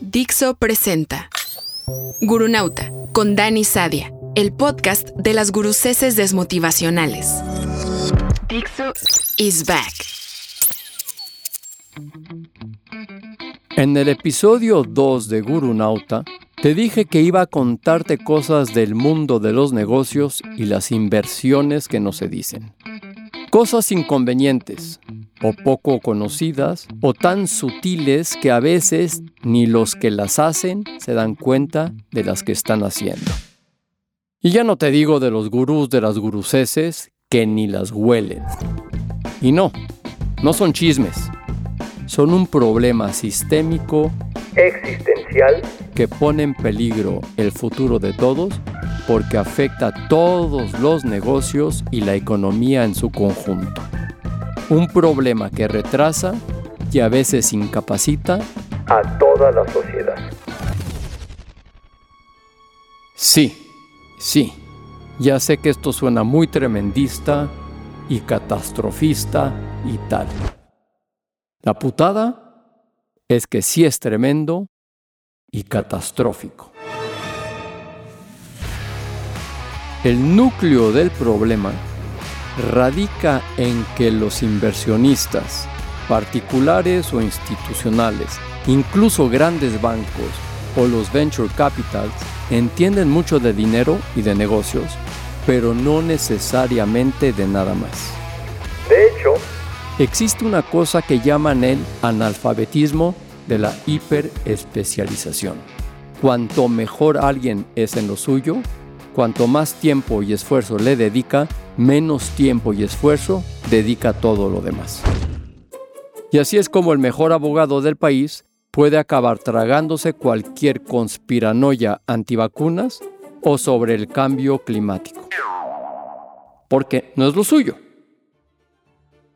Dixo presenta Gurunauta con Dani Sadia, el podcast de las guruceses desmotivacionales. Dixo is back. En el episodio 2 de Gurunauta, te dije que iba a contarte cosas del mundo de los negocios y las inversiones que no se dicen. Cosas inconvenientes, o poco conocidas, o tan sutiles que a veces ni los que las hacen se dan cuenta de las que están haciendo. Y ya no te digo de los gurús de las guruceses que ni las huelen. Y no, no son chismes. Son un problema sistémico existencial que pone en peligro el futuro de todos porque afecta a todos los negocios y la economía en su conjunto. Un problema que retrasa y a veces incapacita a toda la sociedad. Sí, sí, ya sé que esto suena muy tremendista y catastrofista y tal. La putada es que sí es tremendo y catastrófico. El núcleo del problema radica en que los inversionistas, particulares o institucionales, incluso grandes bancos o los venture capitals, entienden mucho de dinero y de negocios, pero no necesariamente de nada más. De hecho, existe una cosa que llaman el analfabetismo de la hiperespecialización. Cuanto mejor alguien es en lo suyo, cuanto más tiempo y esfuerzo le dedica, menos tiempo y esfuerzo dedica todo lo demás. Y así es como el mejor abogado del país puede acabar tragándose cualquier conspiranoia antivacunas o sobre el cambio climático. Porque no es lo suyo.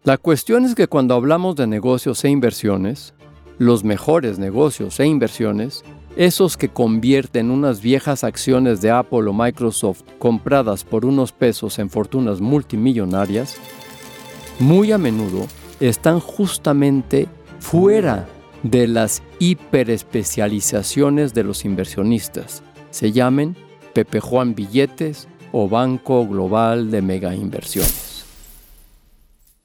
La cuestión es que cuando hablamos de negocios e inversiones, los mejores negocios e inversiones esos que convierten unas viejas acciones de Apple o Microsoft compradas por unos pesos en fortunas multimillonarias, muy a menudo están justamente fuera de las hiperespecializaciones de los inversionistas. Se llamen Pepe Juan Billetes o Banco Global de Mega Inversiones.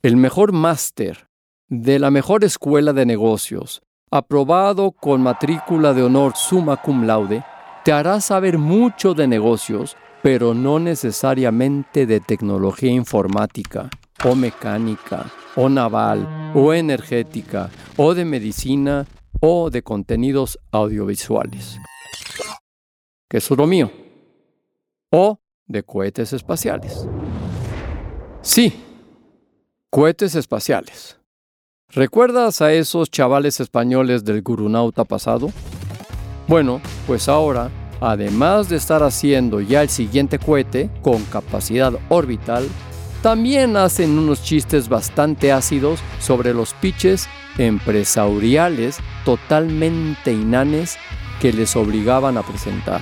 El mejor máster de la mejor escuela de negocios aprobado con matrícula de honor summa cum laude, te hará saber mucho de negocios, pero no necesariamente de tecnología informática, o mecánica, o naval, o energética, o de medicina, o de contenidos audiovisuales. Que es lo mío. O de cohetes espaciales. Sí, cohetes espaciales. ¿Recuerdas a esos chavales españoles del gurunauta pasado? Bueno, pues ahora, además de estar haciendo ya el siguiente cohete con capacidad orbital, también hacen unos chistes bastante ácidos sobre los pitches empresariales totalmente inanes que les obligaban a presentar.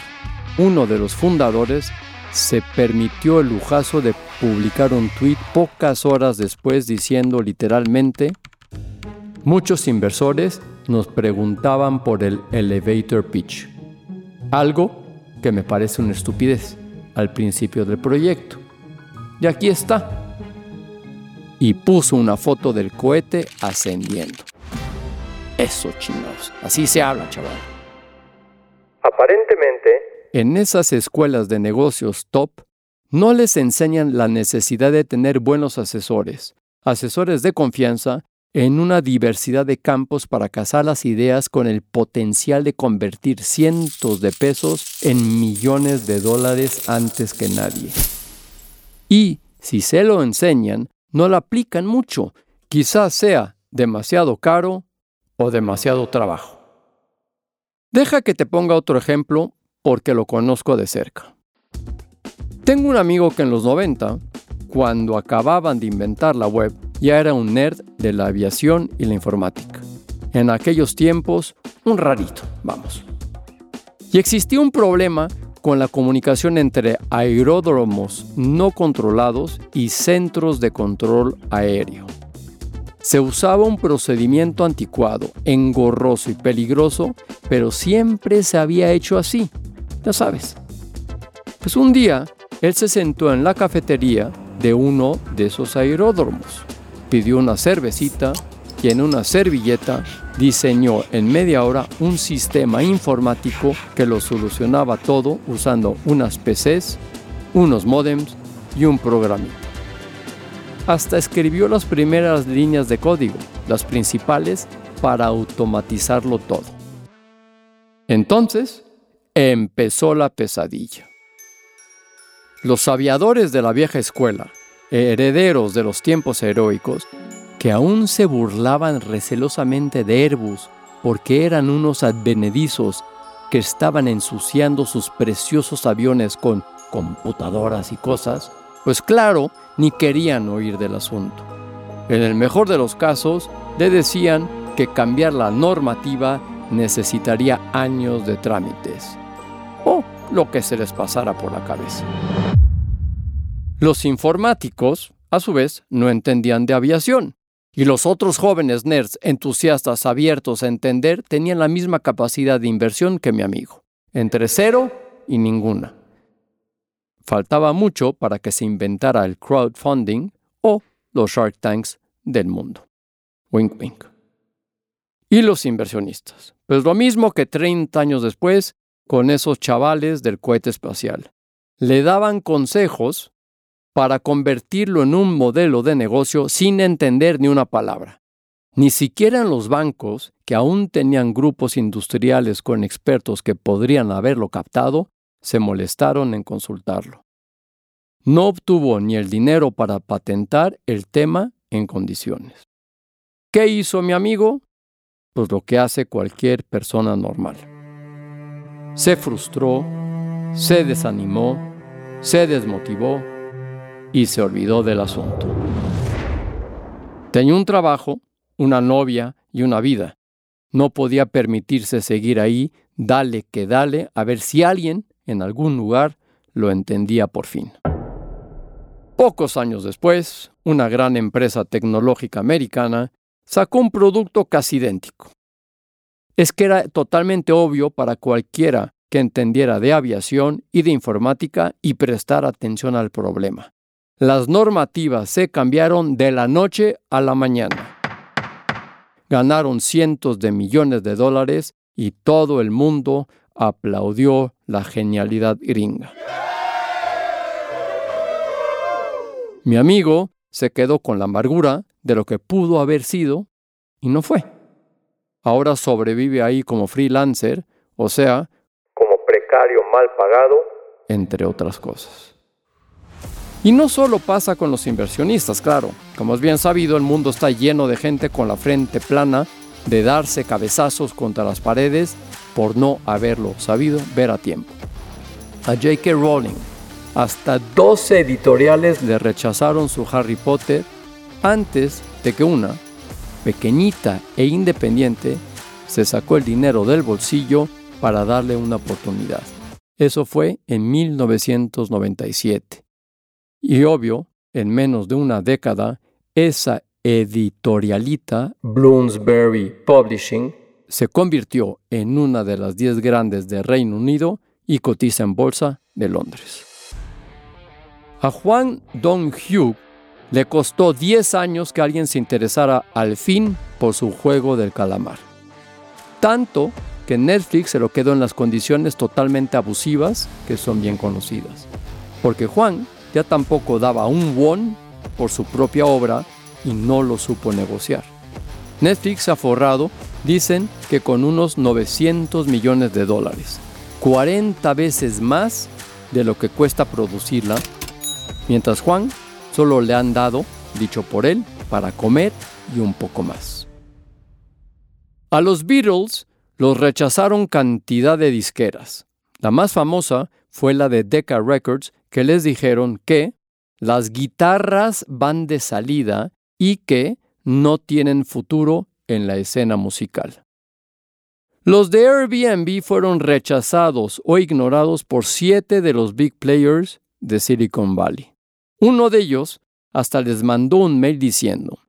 Uno de los fundadores se permitió el lujazo de publicar un tuit pocas horas después diciendo literalmente Muchos inversores nos preguntaban por el elevator pitch, algo que me parece una estupidez al principio del proyecto. Y aquí está. Y puso una foto del cohete ascendiendo. Eso, chinos. Así se habla, chaval. Aparentemente, en esas escuelas de negocios top, no les enseñan la necesidad de tener buenos asesores, asesores de confianza en una diversidad de campos para cazar las ideas con el potencial de convertir cientos de pesos en millones de dólares antes que nadie. Y si se lo enseñan, no lo aplican mucho. Quizás sea demasiado caro o demasiado trabajo. Deja que te ponga otro ejemplo porque lo conozco de cerca. Tengo un amigo que en los 90, cuando acababan de inventar la web, ya era un nerd de la aviación y la informática. En aquellos tiempos, un rarito, vamos. Y existía un problema con la comunicación entre aeródromos no controlados y centros de control aéreo. Se usaba un procedimiento anticuado, engorroso y peligroso, pero siempre se había hecho así, ya sabes. Pues un día, él se sentó en la cafetería de uno de esos aeródromos, pidió una cervecita y en una servilleta diseñó en media hora un sistema informático que lo solucionaba todo usando unas PCs, unos modems y un programita. Hasta escribió las primeras líneas de código, las principales, para automatizarlo todo. Entonces, empezó la pesadilla. Los aviadores de la vieja escuela, herederos de los tiempos heroicos, que aún se burlaban recelosamente de Airbus porque eran unos advenedizos que estaban ensuciando sus preciosos aviones con computadoras y cosas, pues claro, ni querían oír del asunto. En el mejor de los casos, le decían que cambiar la normativa necesitaría años de trámites, o lo que se les pasara por la cabeza. Los informáticos, a su vez, no entendían de aviación, y los otros jóvenes nerds entusiastas abiertos a entender tenían la misma capacidad de inversión que mi amigo, entre cero y ninguna. Faltaba mucho para que se inventara el crowdfunding o los Shark Tanks del mundo. Wink wink. Y los inversionistas. Pues lo mismo que 30 años después con esos chavales del cohete espacial. Le daban consejos para convertirlo en un modelo de negocio sin entender ni una palabra. Ni siquiera en los bancos, que aún tenían grupos industriales con expertos que podrían haberlo captado, se molestaron en consultarlo. No obtuvo ni el dinero para patentar el tema en condiciones. ¿Qué hizo mi amigo? Pues lo que hace cualquier persona normal. Se frustró, se desanimó, se desmotivó y se olvidó del asunto. Tenía un trabajo, una novia y una vida. No podía permitirse seguir ahí, dale que dale, a ver si alguien, en algún lugar, lo entendía por fin. Pocos años después, una gran empresa tecnológica americana sacó un producto casi idéntico. Es que era totalmente obvio para cualquiera que entendiera de aviación y de informática y prestar atención al problema. Las normativas se cambiaron de la noche a la mañana. Ganaron cientos de millones de dólares y todo el mundo aplaudió la genialidad gringa. Mi amigo se quedó con la amargura de lo que pudo haber sido y no fue. Ahora sobrevive ahí como freelancer, o sea, como precario mal pagado, entre otras cosas. Y no solo pasa con los inversionistas, claro. Como es bien sabido, el mundo está lleno de gente con la frente plana de darse cabezazos contra las paredes por no haberlo sabido ver a tiempo. A J.K. Rowling, hasta 12 editoriales le rechazaron su Harry Potter antes de que una, pequeñita e independiente, se sacó el dinero del bolsillo para darle una oportunidad. Eso fue en 1997. Y obvio, en menos de una década, esa editorialita, Bloomsbury Publishing, se convirtió en una de las 10 grandes de Reino Unido y cotiza en bolsa de Londres. A Juan Dong-hyuk le costó 10 años que alguien se interesara al fin por su juego del calamar. Tanto que Netflix se lo quedó en las condiciones totalmente abusivas que son bien conocidas. Porque Juan ya tampoco daba un won por su propia obra y no lo supo negociar. Netflix ha forrado, dicen que con unos 900 millones de dólares, 40 veces más de lo que cuesta producirla, mientras Juan solo le han dado, dicho por él, para comer y un poco más. A los Beatles los rechazaron cantidad de disqueras. La más famosa fue la de Decca Records, que les dijeron que las guitarras van de salida y que no tienen futuro en la escena musical. Los de Airbnb fueron rechazados o ignorados por siete de los big players de Silicon Valley. Uno de ellos hasta les mandó un mail diciendo,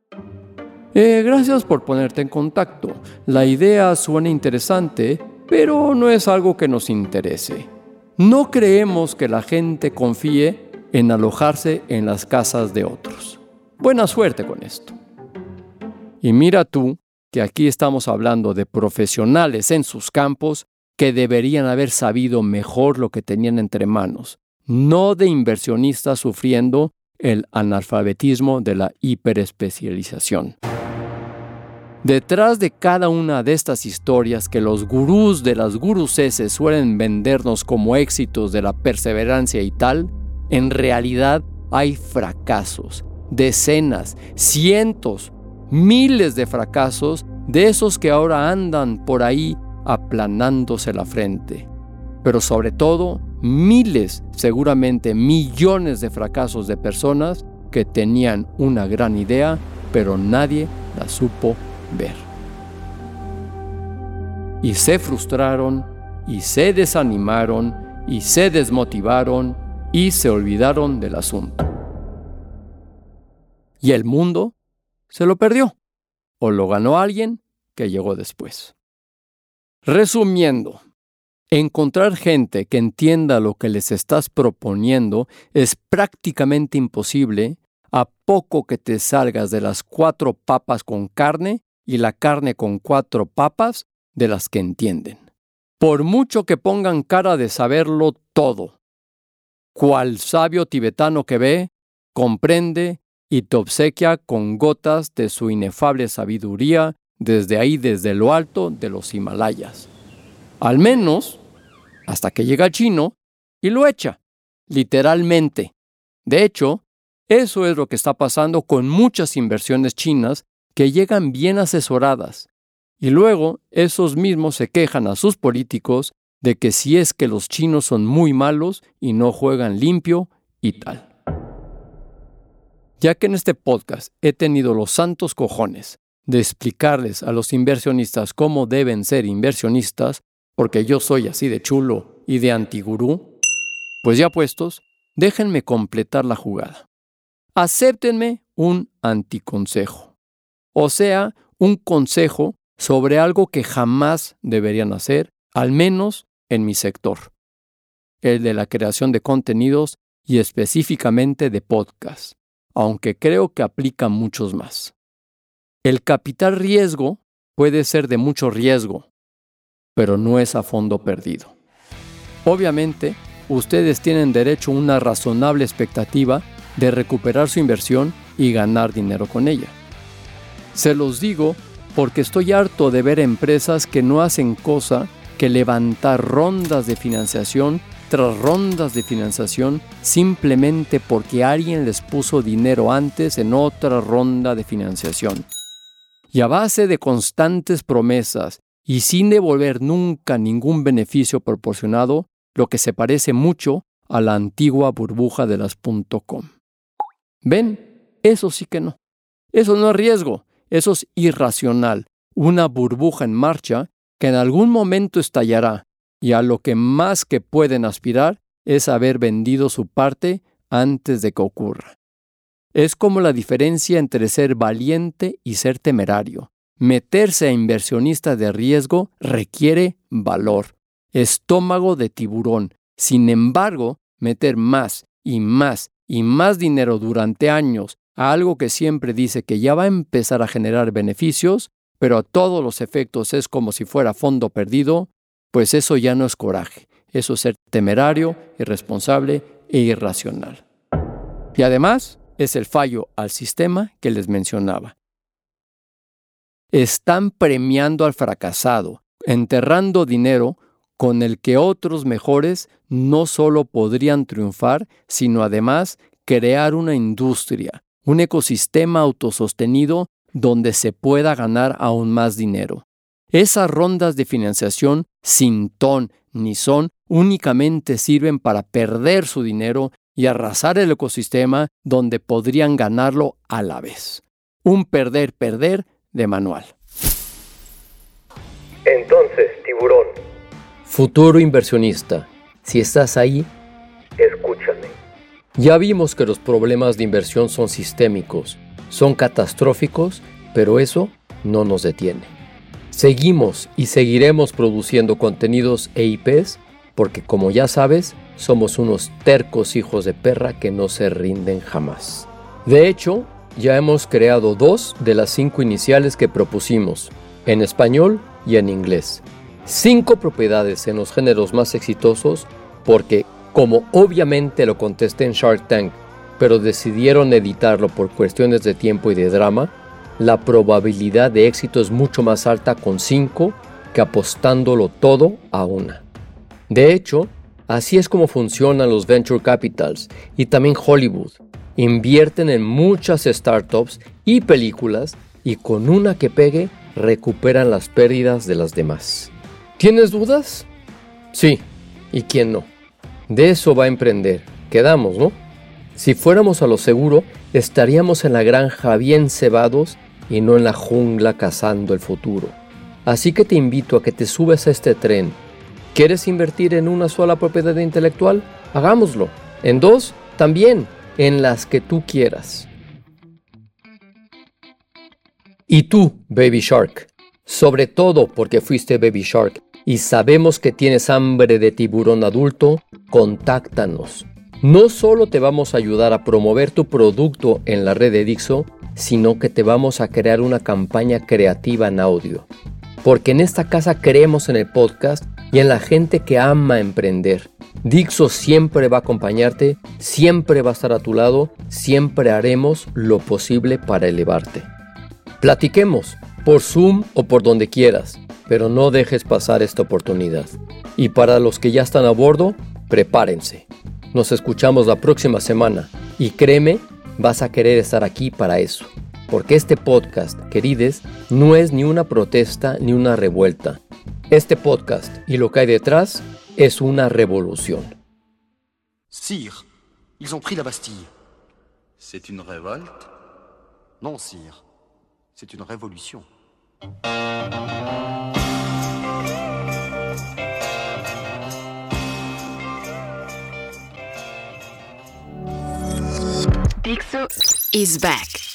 Eh, gracias por ponerte en contacto. La idea suena interesante, pero no es algo que nos interese. No creemos que la gente confíe en alojarse en las casas de otros. Buena suerte con esto. Y mira tú que aquí estamos hablando de profesionales en sus campos que deberían haber sabido mejor lo que tenían entre manos, no de inversionistas sufriendo el analfabetismo de la hiperespecialización. Detrás de cada una de estas historias que los gurús de las guruseses suelen vendernos como éxitos de la perseverancia y tal, en realidad hay fracasos, decenas, cientos, miles de fracasos de esos que ahora andan por ahí aplanándose la frente. Pero sobre todo, miles, seguramente millones de fracasos de personas que tenían una gran idea, pero nadie la supo ver. Y se frustraron, y se desanimaron, y se desmotivaron, y se olvidaron del asunto. Y el mundo se lo perdió, o lo ganó alguien que llegó después. Resumiendo, encontrar gente que entienda lo que les estás proponiendo es prácticamente imposible a poco que te salgas de las cuatro papas con carne y la carne con cuatro papas de las que entienden. Por mucho que pongan cara de saberlo todo, cual sabio tibetano que ve, comprende y te obsequia con gotas de su inefable sabiduría desde ahí, desde lo alto de los Himalayas. Al menos hasta que llega el chino y lo echa, literalmente. De hecho, eso es lo que está pasando con muchas inversiones chinas que llegan bien asesoradas. Y luego esos mismos se quejan a sus políticos de que si es que los chinos son muy malos y no juegan limpio y tal. Ya que en este podcast he tenido los santos cojones de explicarles a los inversionistas cómo deben ser inversionistas, porque yo soy así de chulo y de antigurú, pues ya puestos, déjenme completar la jugada. Acéptenme un anticonsejo o sea, un consejo sobre algo que jamás deberían hacer, al menos en mi sector, el de la creación de contenidos y específicamente de podcast, aunque creo que aplica muchos más. El capital riesgo puede ser de mucho riesgo, pero no es a fondo perdido. Obviamente, ustedes tienen derecho a una razonable expectativa de recuperar su inversión y ganar dinero con ella. Se los digo porque estoy harto de ver empresas que no hacen cosa que levantar rondas de financiación tras rondas de financiación simplemente porque alguien les puso dinero antes en otra ronda de financiación. Y a base de constantes promesas y sin devolver nunca ningún beneficio proporcionado, lo que se parece mucho a la antigua burbuja de las .com. ¿Ven? Eso sí que no. Eso no es riesgo, eso es irracional, una burbuja en marcha que en algún momento estallará y a lo que más que pueden aspirar es haber vendido su parte antes de que ocurra. Es como la diferencia entre ser valiente y ser temerario. Meterse a inversionista de riesgo requiere valor, estómago de tiburón. Sin embargo, meter más y más y más dinero durante años a algo que siempre dice que ya va a empezar a generar beneficios, pero a todos los efectos es como si fuera fondo perdido, pues eso ya no es coraje, eso es ser temerario, irresponsable e irracional. Y además es el fallo al sistema que les mencionaba. Están premiando al fracasado, enterrando dinero con el que otros mejores no solo podrían triunfar, sino además crear una industria, un ecosistema autosostenido donde se pueda ganar aún más dinero. Esas rondas de financiación sin ton ni son únicamente sirven para perder su dinero y arrasar el ecosistema donde podrían ganarlo a la vez. Un perder-perder de manual. Entonces, tiburón. Futuro inversionista, si estás ahí. Ya vimos que los problemas de inversión son sistémicos, son catastróficos pero eso no nos detiene. Seguimos y seguiremos produciendo contenidos EIPs porque como ya sabes, somos unos tercos hijos de perra que no se rinden jamás. De hecho, ya hemos creado dos de las cinco iniciales que propusimos, en español y en inglés. Cinco propiedades en los géneros más exitosos porque, como obviamente lo contesté en Shark Tank, pero decidieron editarlo por cuestiones de tiempo y de drama, la probabilidad de éxito es mucho más alta con cinco que apostándolo todo a una. De hecho, así es como funcionan los venture capitals y también Hollywood. Invierten en muchas startups y películas y con una que pegue recuperan las pérdidas de las demás. ¿Tienes dudas? Sí, ¿y quién no? De eso va a emprender. Quedamos, ¿no? Si fuéramos a lo seguro, estaríamos en la granja bien cebados y no en la jungla cazando el futuro. Así que te invito a que te subes a este tren ¿Quieres invertir en una sola propiedad intelectual? Hagámoslo. En dos, también, en las que tú quieras. Y tú, Baby Shark, sobre todo porque fuiste Baby Shark y sabemos que tienes hambre de tiburón adulto, contáctanos. No solo te vamos a ayudar a promover tu producto en la red de Dixo, sino que te vamos a crear una campaña creativa en audio. Porque en esta casa creemos en el podcast y en la gente que ama emprender. Dixo siempre va a acompañarte, siempre va a estar a tu lado, siempre haremos lo posible para elevarte. Platiquemos, por Zoom o por donde quieras, pero no dejes pasar esta oportunidad. Y para los que ya están a bordo, prepárense. Nos escuchamos la próxima semana y créeme, vas a querer estar aquí para eso. Porque este podcast, querides, no es ni una protesta ni una revuelta este podcast y lo que hay detrás es una revolución. Sire, ils ont pris la Bastille. C'est une révolte Non, sire, c'est une révolution. Dixo is back.